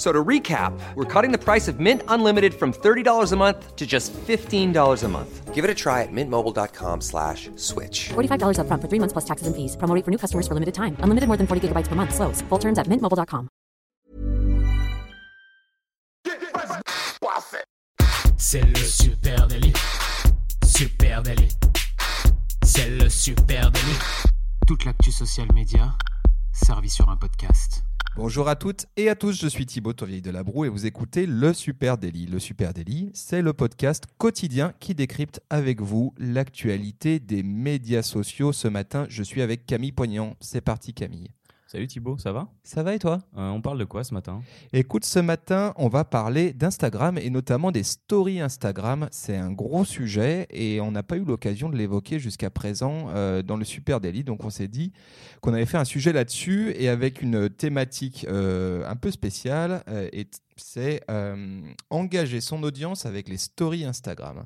F- So to recap, we're cutting the price of Mint Unlimited from $30 a month to just $15 a month. Give it a try at mintmobile.com slash switch. $45 upfront for three months plus taxes and fees. Promo rate for new customers for limited time. Unlimited more than 40 gigabytes per month. Slows. Full terms at mintmobile.com. C'est le super délit. Super délit. C'est le super délit. Toute l'actu social média servie sur un podcast. Bonjour à toutes et à tous, je suis Thibaut Tourvieille de la Broue et vous écoutez Le Super Daily. Le Super Daily, c'est le podcast quotidien qui décrypte avec vous l'actualité des médias sociaux. Ce matin, je suis avec Camille Poignant. C'est parti Camille. Salut Thibaut, ça va? Ça va et toi? Euh, On parle de quoi ce matin? Écoute, ce matin, on va parler d'Instagram et notamment des stories Instagram. C'est un gros sujet et on n'a pas eu l'occasion de l'évoquer jusqu'à présent euh, dans le Super Daily. Donc on s'est dit qu'on avait fait un sujet là-dessus et avec une thématique euh, un peu spéciale. et c'est engager son audience avec les stories Instagram.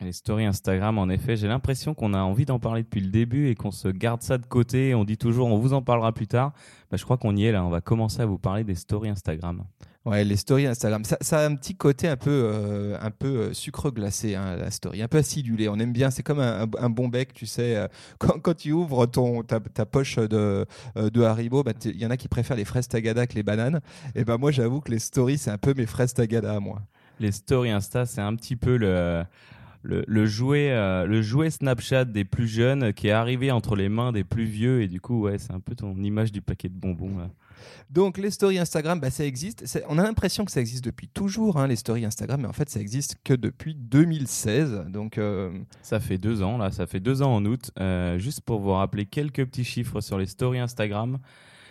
Les stories Instagram, en effet, j'ai l'impression qu'on a envie d'en parler depuis le début et qu'on se garde ça de côté. On dit toujours on vous en parlera plus tard. Bah, je crois qu'on y est là, on va commencer à vous parler des stories Instagram. Ouais, les stories Instagram, ça, ça a un petit côté un peu, euh, un peu euh, sucre glacé, hein, la story, un peu acidulé. On aime bien, c'est comme un, bon bec, tu sais. euh, quand, quand tu ouvres ton, ta, ta poche de, de Haribo, bah, il y en a qui préfèrent les fraises Tagada que les bananes. Et ben moi, j'avoue que les stories, c'est un peu mes fraises Tagada à moi. Les stories Insta, c'est un petit peu le, le, le jouet, euh, le jouet Snapchat des plus jeunes qui est arrivé entre les mains des plus vieux. Et du coup, ouais, c'est un peu ton image du paquet de bonbons. là. Donc les stories Instagram, bah, ça existe. On a l'impression que ça existe depuis toujours, hein, les stories Instagram, mais en fait, ça existe que depuis 2016. Donc euh, Ça fait deux ans, là, ça fait deux ans en août. Euh, juste pour vous rappeler quelques petits chiffres sur les stories Instagram.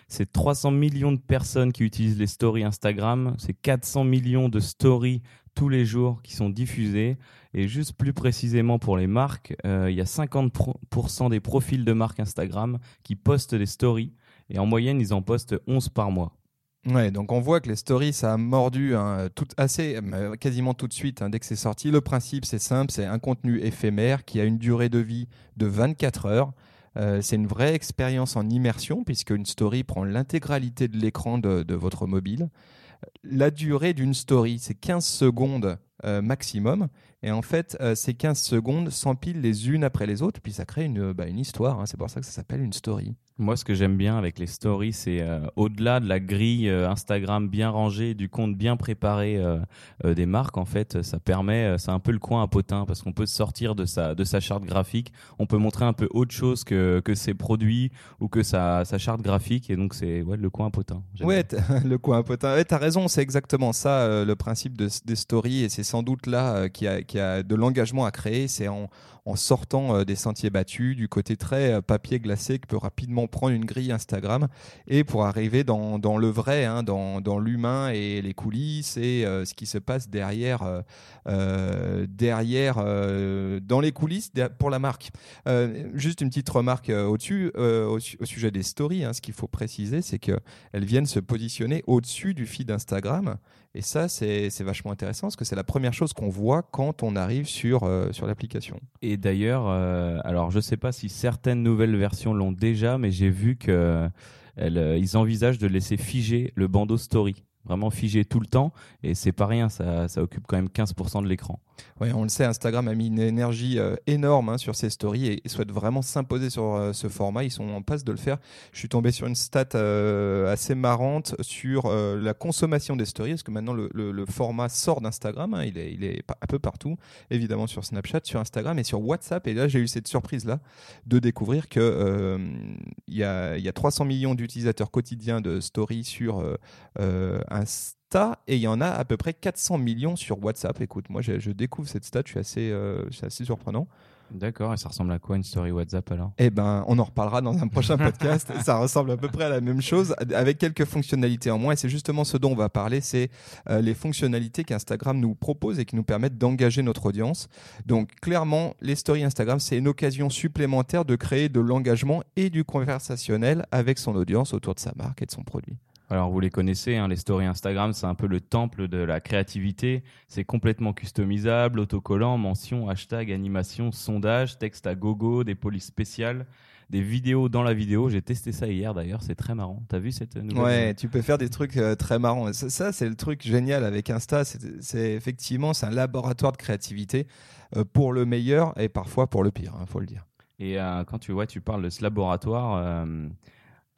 C'est 300 millions de personnes qui utilisent les stories Instagram. C'est 400 millions de stories tous les jours qui sont diffusées. Et juste plus précisément pour les marques, euh, il y a 50% des profils de marques Instagram qui postent des stories. Et en moyenne, ils en postent 11 par mois. Ouais, donc on voit que les stories, ça a mordu hein, tout, assez, euh, quasiment tout de suite hein, dès que c'est sorti. Le principe, c'est simple, c'est un contenu éphémère qui a une durée de vie de 24 heures. Euh, c'est une vraie expérience en immersion puisque une story prend l'intégralité de l'écran de votre mobile. La durée d'une story, c'est 15 secondes euh, maximum. Et en fait, euh, ces 15 secondes s'empilent les unes après les autres, puis ça crée une, bah, une histoire. hein. C'est pour ça que ça s'appelle une story. Moi, ce que j'aime bien avec les stories, c'est euh, au-delà de la grille euh, Instagram bien rangée, du compte bien préparé euh, des marques, en fait, ça permet, c'est un peu le coin à potin parce qu'on peut sortir de sa, de sa charte graphique, on peut montrer un peu autre chose que, que ses produits ou que sa, sa charte graphique, et donc c'est ouais, le coin à potin. Ouais, le coin potin. Ouais, t'as raison, c'est exactement ça le principe de, des stories et c'est sans doute là qu'il y, y a de l'engagement à créer. C'est en, en sortant des sentiers battus, du côté très papier glacé que peut rapidement prendre une grille Instagram et pour arriver dans, le vrai, hein, dans, l'humain et les coulisses et euh, ce qui se passe derrière, euh, euh, derrière dans les coulisses pour la marque. Juste une petite remarque au-dessus, au, su- au sujet des stories. hein, ce qu'il faut préciser, c'est que elles viennent se positionner au-dessus du feed Instagram. Et ça, c'est vachement intéressant parce que c'est la première chose qu'on voit quand on arrive sur, euh, sur l'application. Et d'ailleurs, euh, alors je sais pas si certaines nouvelles versions l'ont déjà, mais j'ai vu que euh, envisagent de laisser figer le bandeau story, vraiment figé tout le temps, et c'est pas rien, ça, ça occupe quand même 15% de l'écran. Ouais, on le sait, Instagram a mis une énergie euh, énorme hein, sur ses stories et, et souhaite vraiment s'imposer sur euh, ce format. Ils sont en passe de le faire. Je suis tombé sur une stat euh, assez marrante sur la consommation des stories, parce que maintenant le, le- format sort d'Instagram. hein, il, est, il est un peu partout, évidemment sur Snapchat, sur Instagram et sur WhatsApp. Et là, j'ai eu cette surprise-là de découvrir que il y, y a 300 millions d'utilisateurs quotidiens de stories sur euh, Insta et il y en a à peu près 400 millions sur WhatsApp. Écoute, moi je, je découvre cette stat, je suis assez, euh, c'est assez surprenant. D'accord, et ça ressemble à quoi une story WhatsApp alors? Eh ben, on en reparlera dans un prochain podcast. Ça ressemble à peu près à la même chose, avec quelques fonctionnalités en moins. Et c'est justement ce dont on va parler, c'est euh, les fonctionnalités qu'Instagram nous propose et qui nous permettent d'engager notre audience. Donc, clairement, les stories Instagram, c'est une occasion supplémentaire de créer de l'engagement et du conversationnel avec son audience autour de sa marque et de son produit. Alors vous les connaissez, hein, les stories Instagram, c'est un peu le temple de la créativité. C'est complètement customisable, autocollant, mention, hashtag, animation, sondage, texte à gogo, des polices spéciales, des vidéos dans la vidéo. J'ai testé ça hier d'ailleurs, c'est très marrant. T'as vu cette nouvelle Ouais, tu peux faire des trucs euh, très marrants. Ça, ça, c'est le truc génial avec Insta. C'est effectivement c'est un laboratoire de créativité euh, pour le meilleur et parfois pour le pire, il faut le dire. Et euh, quand tu vois, tu parles de ce laboratoire.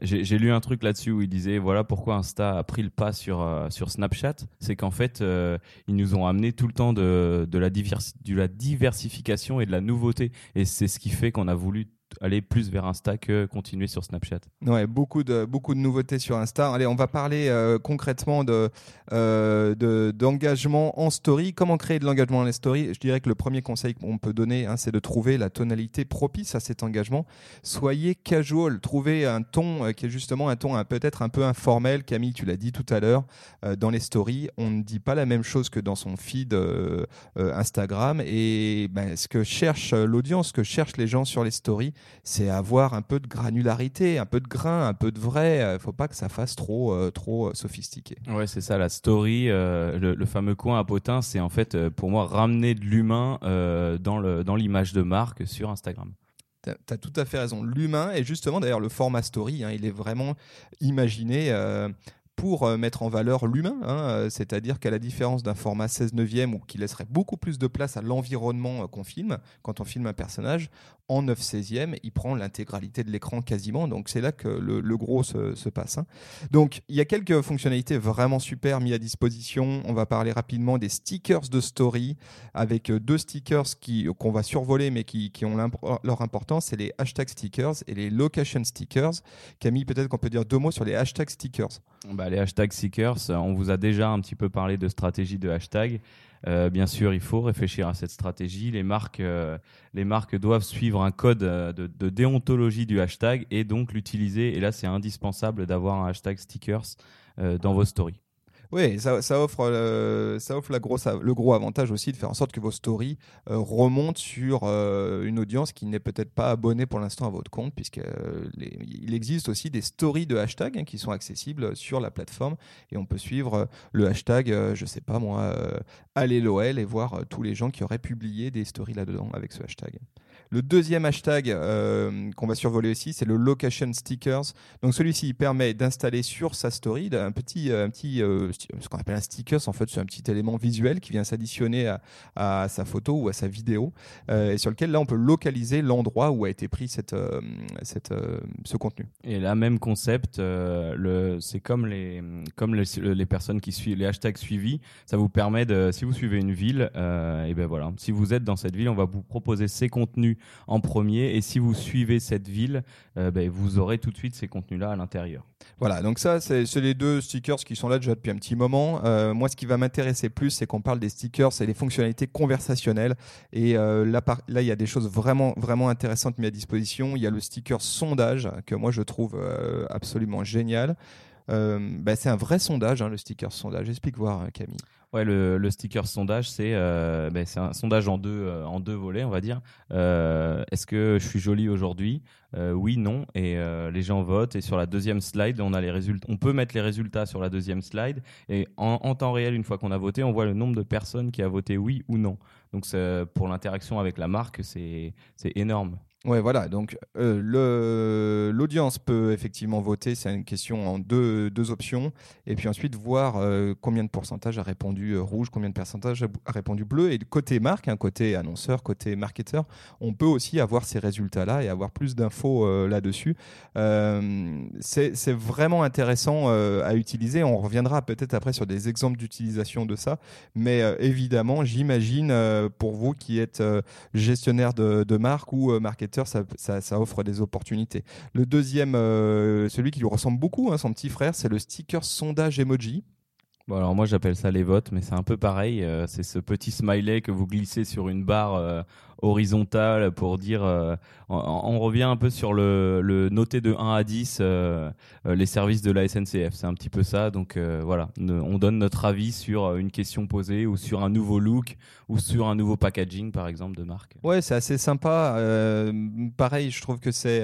J'ai lu un truc là-dessus où il disait voilà pourquoi Insta a pris le pas sur, euh, sur Snapchat. C'est qu'en fait, euh, ils nous ont amené tout le temps de, de, la de la diversification et de la nouveauté. Et c'est ce qui fait qu'on a voulu aller plus vers Insta que continuer sur Snapchat. Ouais, beaucoup de beaucoup de nouveautés sur Insta. Allez, on va parler euh, concrètement de euh, de- d'engagement en story. Comment créer de l'engagement dans les stories Je dirais que le premier conseil qu'on peut donner, hein, c'est de trouver la tonalité propice à cet engagement. Soyez casual, trouvez un ton euh, qui est justement un ton peut-être un peu informel. Camille, tu l'as dit tout à l'heure, euh, dans les stories, on ne dit pas la même chose que dans son feed Instagram. Et ben, ce que cherche l'audience, ce que cherchent les gens sur les stories, c'est avoir un peu de granularité, un peu de grain, un peu de vrai. Il faut pas que ça fasse trop, euh, trop euh, sophistiqué. Ouais, c'est ça, la story, euh, le, le fameux coin à potin, c'est en fait euh, pour moi ramener de l'humain euh, dans le dans l'image de marque sur Instagram. Tu as, tout à fait raison. L'humain, et justement d'ailleurs le format story, hein, il est vraiment imaginé euh, pour euh, mettre en valeur l'humain. hein, euh, C'est-à-dire qu'à la différence d'un format 16 neuvième ou qui laisserait beaucoup plus de place à l'environnement euh, qu'on filme, quand on filme un personnage, en 9 16e, il prend l'intégralité de l'écran quasiment. Donc c'est là que le, gros se, se passe. hein. Donc il y a quelques fonctionnalités vraiment super mises à disposition. On va parler rapidement des stickers de story avec euh, deux stickers qu'on va survoler mais qui, qui ont leur importance. C'est les hashtag stickers et les location stickers. Camille, peut-être qu'on peut dire deux mots sur les hashtag stickers. Bah, les hashtags seekers, euh, on vous a déjà un petit peu parlé de stratégie de hashtag. Euh, bien sûr, il faut réfléchir à cette stratégie. Les marques, euh, doivent suivre un code euh, de, déontologie du hashtag et donc l'utiliser. Et là, c'est indispensable d'avoir un hashtag stickers dans vos stories. Oui, ça, offre, euh, ça offre la grosse, le gros avantage aussi de faire en sorte que vos stories euh, remontent sur euh, une audience qui n'est peut-être pas abonnée pour l'instant à votre compte, puisqu'il existe aussi des stories de hashtag hein, qui sont accessibles sur la plateforme et on peut suivre le hashtag, euh, je sais pas moi, allez l'OL et voir tous les gens qui auraient publié des stories là-dedans avec ce hashtag. Le deuxième hashtag euh, qu'on va survoler aussi, c'est le location stickers. Donc celui-ci permet d'installer sur sa story un petit, un petit euh, ce qu'on appelle un stickers. En fait, c'est un petit élément visuel qui vient s'additionner à, sa photo ou à sa vidéo, euh, et sur lequel là on peut localiser l'endroit où a été pris cette, euh, cette, euh, ce contenu. Et là, même concept, euh, c'est comme les, comme les, personnes qui suivent les hashtags suivis. Ça vous permet de, si vous suivez une ville, euh, et ben voilà, si vous êtes dans cette ville, on va vous proposer ces contenus en premier. Et si vous suivez cette ville, euh, ben, vous aurez tout de suite ces contenus-là à l'intérieur. Voilà, donc ça, c'est les deux stickers qui sont là déjà depuis un petit moment. Euh, moi, ce qui va m'intéresser plus, c'est qu'on parle des stickers et des fonctionnalités conversationnelles. Et euh, là, il y a des choses vraiment, vraiment intéressantes mises à disposition. Il y a le sticker sondage que moi je trouve absolument génial. Bah, c'est un vrai sondage, hein, le sticker sondage. Explique voir, Camille. Ouais, le, sticker sondage, c'est euh, ben, c'est un sondage en deux, euh, en deux volets, on va dire. Euh, Est-ce que je suis jolie aujourd'hui? Oui, non. Et les gens votent. Et sur la deuxième slide, on a les résultats. On peut mettre les résultats sur la deuxième slide. Et en, temps réel, une fois qu'on a voté, on voit le nombre de personnes qui a voté oui ou non. Donc pour l'interaction avec la marque, c'est énorme. Ouais, voilà. Donc, euh, l'audience peut effectivement voter. C'est une question en deux, options. Et puis ensuite, voir euh, combien de pourcentage a répondu euh, rouge, combien de pourcentage a, répondu bleu. Et côté marque, hein, côté annonceur, côté marketeur, on peut aussi avoir ces résultats-là et avoir plus d'infos là-dessus. C'est vraiment intéressant à utiliser. On reviendra peut-être après sur des exemples d'utilisation de ça. Mais évidemment, j'imagine pour vous qui êtes gestionnaire de, de marque ou euh, ça offre des opportunités. Le deuxième, euh, celui qui lui ressemble beaucoup, hein, son petit frère, c'est le sticker sondage emoji. Bon, alors moi j'appelle ça les votes, mais c'est un peu pareil. euh, c'est ce petit smiley que vous glissez sur une barre euh, horizontale pour dire. euh, on, revient un peu sur le, le noté de 1 à 10 euh, euh, les services de la SNCF. C'est un petit peu ça. Donc voilà, on donne notre avis sur une question posée ou sur un nouveau look ou sur un nouveau packaging, par exemple, de marque. Ouais, c'est assez sympa. Pareil, je trouve que c'est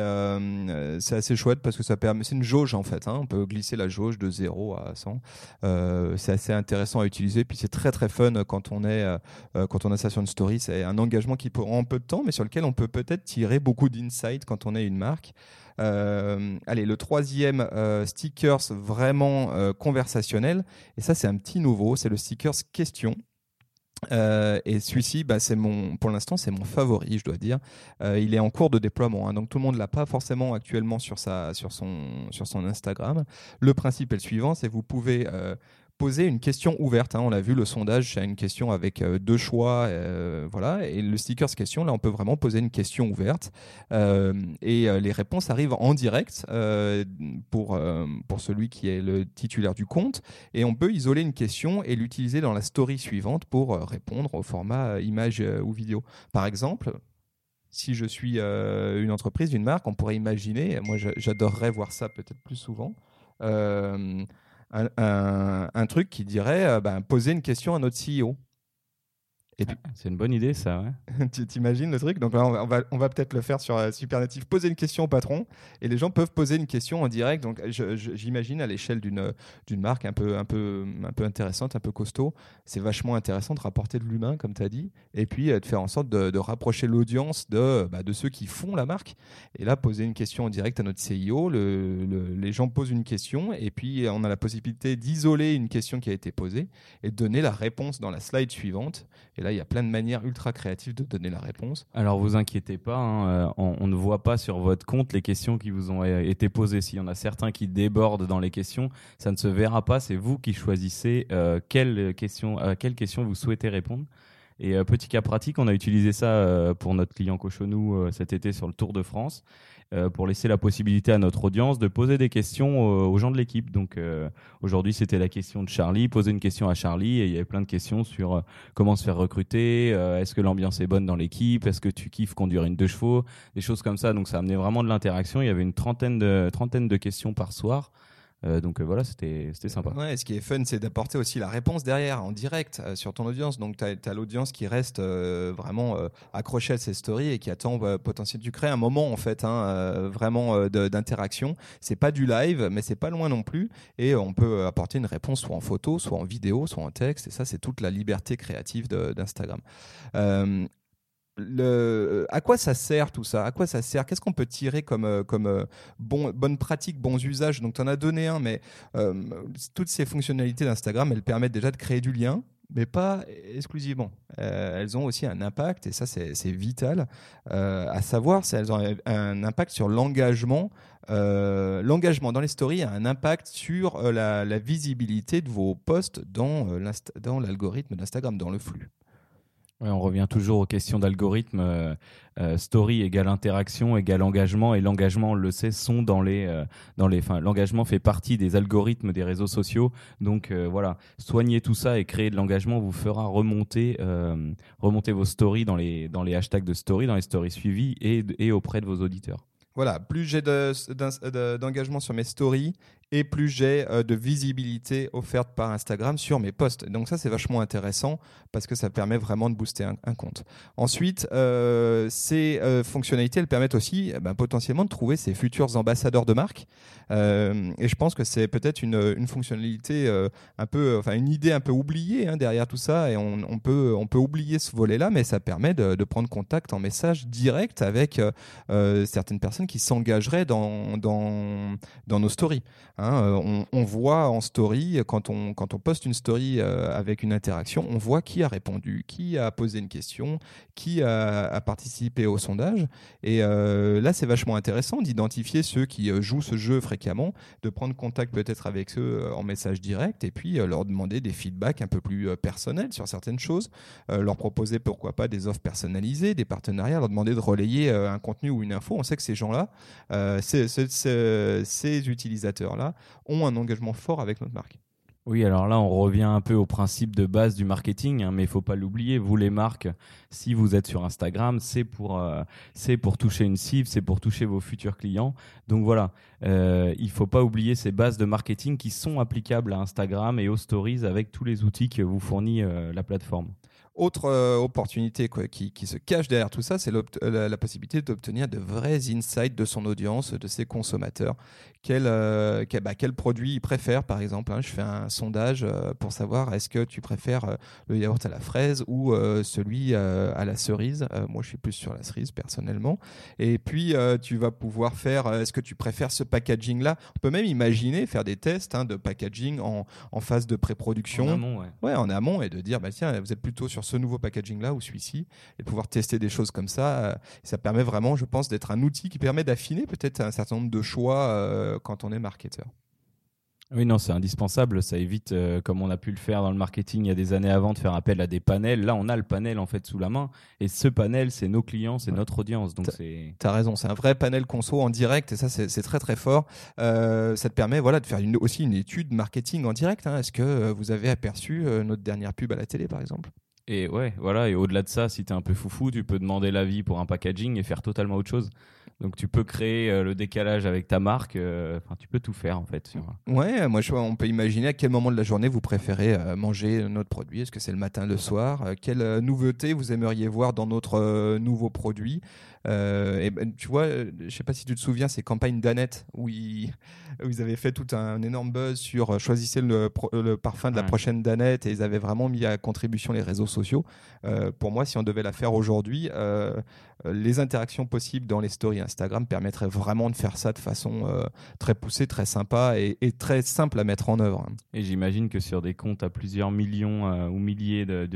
c'est assez chouette parce que ça permet. C'est une jauge en fait. hein. On peut glisser la jauge de 0 à 100. Euh, c'est assez intéressant à utiliser. Puis c'est très très fun quand on est quand on a ça sur une story. C'est un engagement qui prend peu de temps, mais sur lequel on peut peut-être tirer beaucoup d'insights quand on est une marque. Euh, allez, le troisième euh, stickers vraiment euh, conversationnel. Et ça, c'est un petit nouveau. C'est le stickers question. Et celui-ci, bah, pour l'instant, c'est mon favori, je dois dire. Il est en cours de déploiement, hein, donc tout le monde l'a pas forcément actuellement sur sa, sur son, sur son Instagram. Le principe est le suivant, c'est vous pouvez poser une question ouverte. hein. On l'a vu, le sondage, c'est une question avec euh, deux choix, euh, voilà. Et le stickers question, là, on peut vraiment poser une question ouverte. Euh, et les réponses arrivent en direct pour, pour celui qui est le titulaire du compte. Et on peut isoler une question et l'utiliser dans la story suivante pour répondre au format image ou vidéo. Par exemple, si je suis une entreprise, une marque, on pourrait imaginer, moi j'a- j'adorerais voir ça peut-être plus souvent, un, truc qui dirait euh, ben, poser une question à notre CEO. Et puis, C'est une bonne idée, ça. Ouais. tu t'imagines le truc? Donc là, on va, on va, peut-être le faire sur euh, Supernative. Poser une question au patron et les gens peuvent poser une question en direct. Donc j'imagine à l'échelle d'une d'une marque un peu, un, peu, un peu intéressante, un peu costaud, c'est vachement intéressant de rapporter de l'humain, comme tu as dit, et puis euh, de faire en sorte de, de rapprocher l'audience de, bah, de ceux qui font la marque. Et là, poser une question en direct à notre CIO, le- le- les gens posent une question et puis on a la possibilité d'isoler une question qui a été posée et de donner la réponse dans la slide suivante. Et là, il y a plein de manières ultra créatives de donner la réponse. Alors vous inquiétez pas, hein, euh, on, ne voit pas sur votre compte les questions qui vous ont euh, été posées. S'il y en a certains qui débordent dans les questions, ça ne se verra pas. C'est vous qui choisissez euh, à quelle question vous souhaitez répondre. Et euh, petit cas pratique, on a utilisé ça euh, pour notre client Cochonou euh, cet été sur le Tour de France, euh, pour laisser la possibilité à notre audience de poser des questions euh, aux gens de l'équipe. Donc euh, aujourd'hui, c'était la question de Charlie, poser une question à Charlie, et il y avait plein de questions sur euh, comment se faire recruter, euh, est-ce que l'ambiance est bonne dans l'équipe, est-ce que tu kiffes conduire une deux chevaux, des choses comme ça. Donc ça amenait vraiment de l'interaction. Il y avait une trentaine de, trentaine de questions par soir. Euh, donc euh, voilà, c'était sympa. Ouais, ce qui est fun, c'est d'apporter aussi la réponse derrière, en direct, euh, sur ton audience. Donc, tu as, l'audience qui reste vraiment accrochée à ces stories et qui attend euh, potentiellement. Tu crées un moment, en fait, hein, vraiment d'interaction. C'est pas du live, mais c'est pas loin non plus. Et on peut apporter une réponse soit en photo, soit en vidéo, soit en texte. Et ça, c'est toute la liberté créative d'Instagram. Le, à quoi ça sert tout ça? À quoi ça sert? Qu'est-ce qu'on peut tirer comme, euh, comme euh, bon, bonne pratique, bons usages? Donc, tu en as donné un, mais euh, toutes ces fonctionnalités d'Instagram, elles permettent déjà de créer du lien, mais pas exclusivement. Euh, elles ont aussi un impact, et ça c'est vital, euh, à savoir, c'est- elles ont un- impact sur l'engagement. Euh, l'engagement dans les stories a un impact sur euh, la, la visibilité de vos posts euh, dans l'algorithme d'Instagram, dans le flux. On revient toujours aux questions d'algorithme. euh, euh, story égale interaction égale engagement et l'engagement, on le sait, sont dans les euh, l'engagement fait partie des algorithmes des réseaux sociaux. Donc voilà, soigner tout ça et créer de l'engagement vous fera remonter vos stories dans les dans les hashtags de story, dans les stories suivies et auprès de vos auditeurs. Voilà, plus j'ai d'engagement sur mes stories et plus j'ai euh, de visibilité offerte par Instagram sur mes posts. Donc ça, c'est vachement intéressant parce que ça permet vraiment de booster un, compte. Ensuite, euh, ces euh, fonctionnalités, elles permettent aussi eh ben, potentiellement de trouver ses futurs ambassadeurs de marque. Et je pense que c'est peut-être une, fonctionnalité un peu, enfin une idée un peu oubliée hein, derrière tout ça. Et on, peut, on peut oublier ce volet-là, mais ça permet de, prendre contact en message direct avec certaines personnes qui s'engageraient dans nos stories. Hein, euh, on, voit en story, quand on, quand on poste une story euh, avec une interaction, on voit qui a répondu, qui a posé une question, qui a, participé au sondage. Et euh, là, c'est vachement intéressant d'identifier ceux qui jouent ce jeu fréquemment, de prendre contact peut-être avec eux en message direct et puis leur demander des feedbacks un peu plus personnels sur certaines choses, leur proposer pourquoi pas des offres personnalisées, des partenariats, leur demander de relayer un contenu ou une info. On sait que ces gens-là, ces, ces ont un engagement fort avec notre marque. Oui, alors là, on revient un peu au principe de base du marketing, hein, mais il faut pas l'oublier. Vous, les marques, si vous êtes sur Instagram, c'est pour, euh, pour toucher une cible, c'est pour toucher vos futurs clients. Donc voilà, euh, il faut pas oublier ces bases de marketing qui sont applicables à Instagram et aux stories avec tous les outils que vous fournit euh, la plateforme. Autre euh, opportunité quoi, qui, qui se cache derrière tout ça, c'est l'obt- la, la possibilité d'obtenir de vrais insights de son audience, de ses consommateurs. Quel, euh, quel, bah, quel produit ils préfèrent, par exemple. hein. je fais un sondage euh, pour savoir est-ce que tu préfères euh, le yaourt à la fraise ou euh, celui euh, à la cerise. Euh, moi, je suis plus sur la cerise personnellement. Et puis, euh, tu vas pouvoir faire euh, est-ce que tu préfères ce packaging-là? On peut même imaginer faire des tests hein, de packaging en, en phase de pré-production En amont, ouais. ouais, en amont et de dire bah tiens vous êtes plutôt sur ce nouveau packaging là ou celui-ci et pouvoir tester des choses comme ça euh, ça permet vraiment je pense d'être un outil qui permet d'affiner peut-être un certain nombre de choix euh, quand on est marketeur Oui, non, c'est indispensable. Ça évite, euh, comme on a pu le faire dans le marketing il y a des années avant, de faire appel à des panels. Là, on a le panel en fait sous la main, et ce panel, c'est nos clients, c'est Ouais. notre audience. Donc c'est T'as raison, c'est un vrai panel conso en direct et ça c'est très très fort. Euh, ça te permet voilà de faire une- aussi une étude marketing en direct. hein. Est-ce que euh, vous avez aperçu notre dernière pub à la télé par exemple? Et ouais, voilà. Et au-delà de ça, si tu es un peu foufou, tu peux demander l'avis pour un packaging et faire totalement autre chose. Donc tu peux créer euh, le décalage avec ta marque. euh, Enfin, tu peux tout faire en fait. sur- Ouais, moi je vois, on peut imaginer à quel moment de la journée vous préférez euh, manger notre produit. Est-ce que c'est le matin, le soir? Euh, Quelle euh, nouveauté vous aimeriez voir dans notre euh, nouveau produit? Euh, et ben, Tu vois, euh, je sais pas si tu te souviens, ces campagnes d'Annette où ils, où ils avaient fait tout un énorme buzz sur euh, choisissez le, pro- le parfum de la Ouais. prochaine d'Annette et ils avaient vraiment mis à contribution les réseaux sociaux. Euh, pour moi, si on devait la faire aujourd'hui, euh, euh, les interactions possibles dans les stories Instagram permettraient vraiment de faire ça de façon euh, très poussée, très sympa et, très simple à mettre en œuvre. Et j'imagine que sur des comptes à plusieurs millions euh, ou milliers de-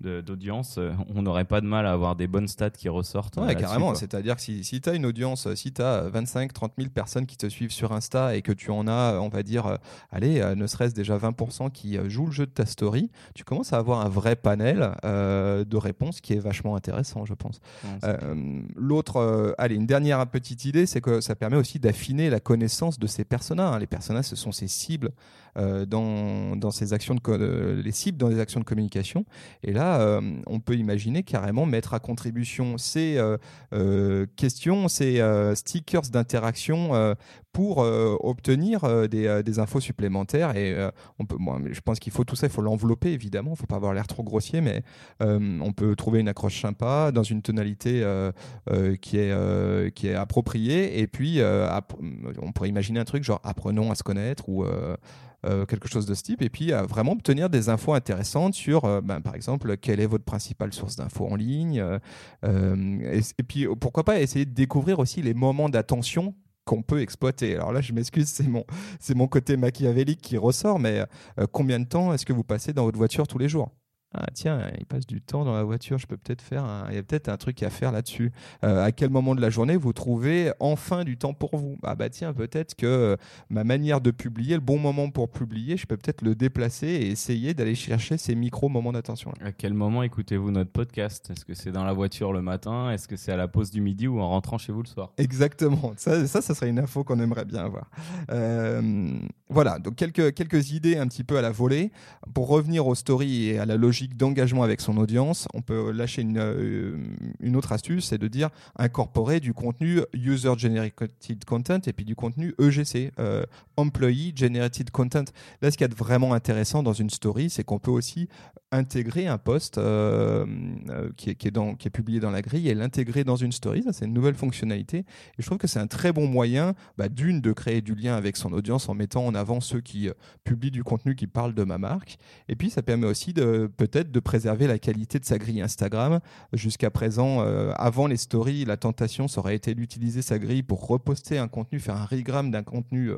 d'audience, euh, on n'aurait pas de mal à avoir des bonnes stats qui ressortent. euh, Ouais, carrément. C'est-à-dire que si, si tu as une audience, si tu as 25, 30 000 personnes qui te suivent sur Insta et que tu en as, on va dire, euh, allez, euh, ne serait-ce déjà 20% qui euh, jouent le jeu de ta story, tu commences à avoir un vrai panel euh, de réponses qui est vachement intéressant, je pense. Euh, L'autre, euh, allez, une dernière petite idée, c'est que ça permet aussi d'affiner la connaissance de ces personas. hein. Les personas, ce sont ces cibles euh, dans, dans ces actions de euh, les cibles dans les actions de communication. Et là, euh, on peut imaginer carrément mettre à contribution ces euh, euh, questions, ces euh, stickers d'interaction euh, pour euh, obtenir euh, des, euh, des infos supplémentaires. Et euh, on peut, moi, je pense qu'il faut tout ça, il faut l'envelopper évidemment. Il ne faut pas avoir l'air trop grossier, mais euh, on peut trouver une accroche sympa dans une tonalité euh, euh, qui, est, euh, qui est appropriée. Et puis, euh, on pourrait imaginer un truc genre apprenons à se connaître ou euh, euh, quelque chose de ce type. Et puis, euh, vraiment obtenir des infos intéressantes sur, euh, ben, par exemple, quelle est votre principale source d'infos en ligne. euh, euh, et, puis, pourquoi pas essayer de découvrir aussi les moments d'attention qu'on peut exploiter. Alors là, je m'excuse, c'est mon, côté machiavélique qui ressort, mais euh, combien de temps est-ce que vous passez dans votre voiture tous les jours? Ah tiens, il passe du temps dans la voiture, je peux peut-être faire un... Il y a peut-être un truc à faire là-dessus. Euh, à quel moment de la journée vous trouvez enfin du temps pour vous? Ah bah tiens, peut-être que euh, ma manière de publier, le bon moment pour publier, je peux peut-être le déplacer et essayer d'aller chercher ces micro-moments d'attention. À quel moment écoutez-vous notre podcast? Est-ce que c'est dans la voiture le matin? Est-ce que c'est à la pause du midi ou en rentrant chez vous le soir? Exactement. Ça, ça, ça serait une info qu'on aimerait bien avoir. Euh, voilà. Donc quelques quelques idées un petit peu à la volée pour revenir aux stories et à la logique d'engagement avec son audience. On peut lâcher une euh, une autre astuce, c'est de dire incorporer du contenu user generated content et puis du contenu EGC, euh, employee generated content. Là, ce qu'il y a de vraiment intéressant dans une story, c'est qu'on peut aussi intégrer un post euh, euh, qui, est, qui, est dans, qui est publié dans la grille et l'intégrer dans une story. Ça, c'est une nouvelle fonctionnalité. Et je trouve que c'est un très bon moyen, bah, d'une, de créer du lien avec son audience en mettant en avant ceux qui euh, publient du contenu qui parle de ma marque. Et puis, ça permet aussi de peut-être de préserver la qualité de sa grille Instagram. Jusqu'à présent, avant les stories, la tentation, ça aurait été d'utiliser sa grille pour reposter un contenu, faire un regram d'un contenu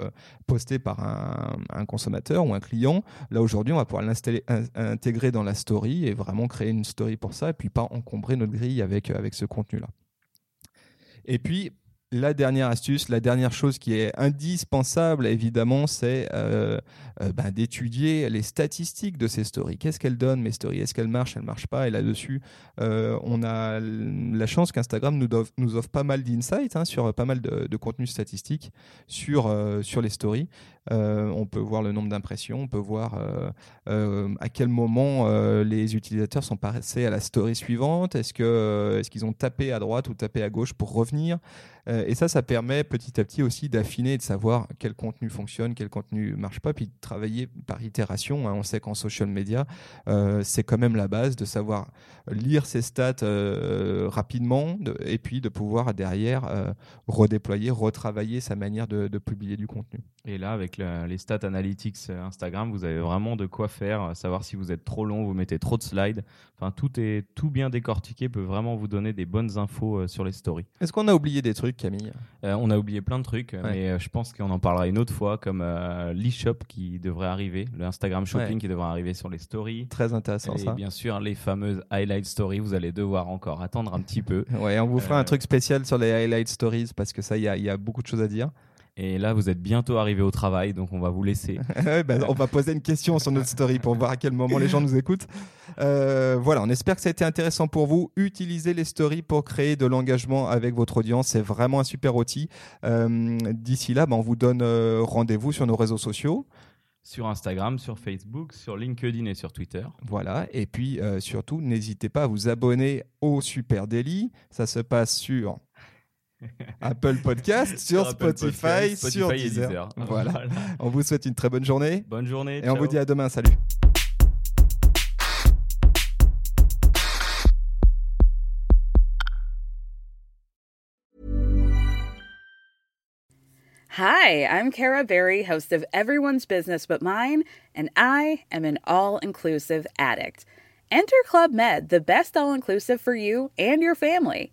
posté par un, un consommateur ou un client. Là, aujourd'hui, on va pouvoir l'installer, in- intégrer dans la story et vraiment créer une story pour ça et puis pas encombrer notre grille avec, avec ce contenu-là. Et puis, la dernière astuce, la dernière chose qui est indispensable, évidemment, c'est euh, euh, ben, d'étudier les statistiques de ces stories. Qu'est-ce qu'elles donnent, mes stories? Est-ce qu'elles marchent, elles marchent pas? Et là-dessus, euh, on a la chance qu'Instagram nous, nous offre pas mal d'insights hein, sur pas mal de, de contenus statistiques sur, euh, sur les stories. Euh, on peut voir le nombre d'impressions, on peut voir euh, euh, à quel moment les utilisateurs sont passés à la story suivante. Est-ce qu'ils ont tapé à droite ou tapé à gauche pour revenir? Et ça, ça permet petit à petit aussi d'affiner et de savoir quel contenu fonctionne, quel contenu marche pas, puis de travailler par itération. hein. On sait qu'en social media, c'est quand même la base de savoir lire ses stats rapidement de- et puis de pouvoir derrière redéployer, retravailler sa manière de, de publier du contenu. Et là, avec les stats analytics euh, Instagram, vous avez vraiment de quoi faire, euh, savoir si vous êtes trop long, vous mettez trop de slides. Enfin, tout est tout bien décortiqué, peut vraiment vous donner des bonnes infos euh, sur les stories. Est-ce qu'on a oublié des trucs, Camille? Euh, on a oublié plein de trucs, Ouais. mais euh, je pense qu'on en parlera une autre fois, comme euh, l'e-shop qui devrait arriver, le Instagram Shopping Ouais. qui devrait arriver sur les stories. Très intéressant Et ça. bien sûr, les fameuses highlight stories, vous allez devoir encore attendre un petit peu. Ouais, on vous fera Euh, un truc spécial sur les highlight stories parce que ça, il y, a- il y a beaucoup de choses à dire. Et là, vous êtes bientôt arrivé au travail, donc on va vous laisser. Bah, on va poser une question sur notre story pour voir à quel moment les gens nous écoutent. Euh, voilà, on espère que ça a été intéressant pour vous. Utilisez les stories pour créer de l'engagement avec votre audience. C'est vraiment un super outil. Euh, D'ici là, bah, on vous donne euh, rendez-vous sur nos réseaux sociaux. sur Instagram, sur Facebook, sur LinkedIn et sur Twitter. Voilà. Et puis euh, surtout, n'hésitez pas à vous abonner au Super Daily. Ça se passe sur Apple Podcast, sur, Apple Spotify, Podcast, sur Spotify Deezer. Deezer. Voilà. On vous souhaite une très bonne journée. Bonne journée. Et on vous dit à demain. Salut. Hi, I'm Kara Berry, host of Everyone's Business But Mine, and I am an all inclusive addict. Enter Club Med, the best all inclusive for you and your family.